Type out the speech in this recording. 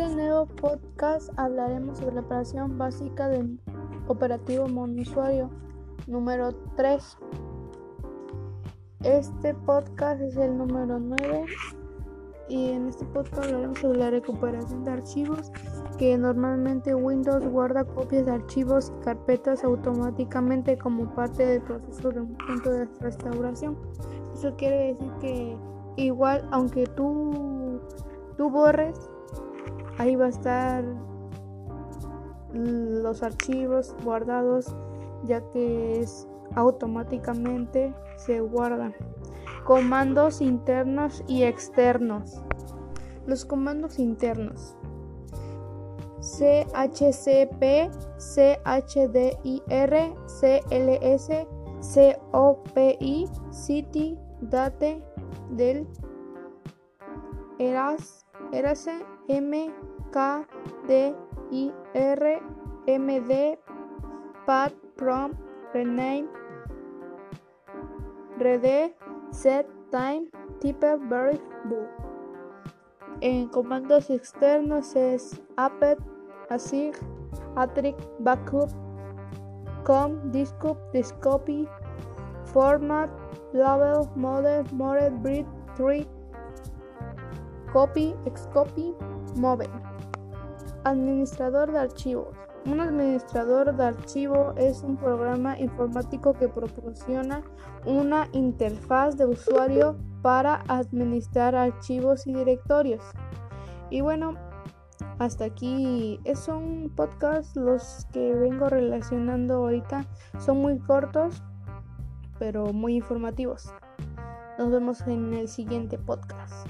segundo podcast hablaremos sobre la operación básica del operativo monusuario número 3. Este podcast es el número 9 y en este podcast hablaremos sobre la recuperación de archivos que normalmente Windows guarda copias de archivos y carpetas automáticamente como parte del proceso de un punto de restauración. Eso quiere decir que igual aunque tú, tú borres, ahí va a estar los archivos guardados ya que es automáticamente se guardan. Comandos internos y externos. Los comandos internos. CHCP, CHDIR, CLS, COPI, City, Date, Del, Eras, Erase, MKDIR, MD, Pat, Prom, Rename, Rede, Set, Time, Type, Very, Book. En comandos externos es apt, asig, atric, backup, com, discup, discopy, format, label, model, mode, breed, tree, copy, excopy, move. Administrador de archivos. Un administrador de archivo es un programa informático que proporciona una interfaz de usuario para administrar archivos y directorios. Y bueno, hasta aquí son podcasts los que vengo relacionando ahorita. Son muy cortos, pero muy informativos. Nos vemos en el siguiente podcast.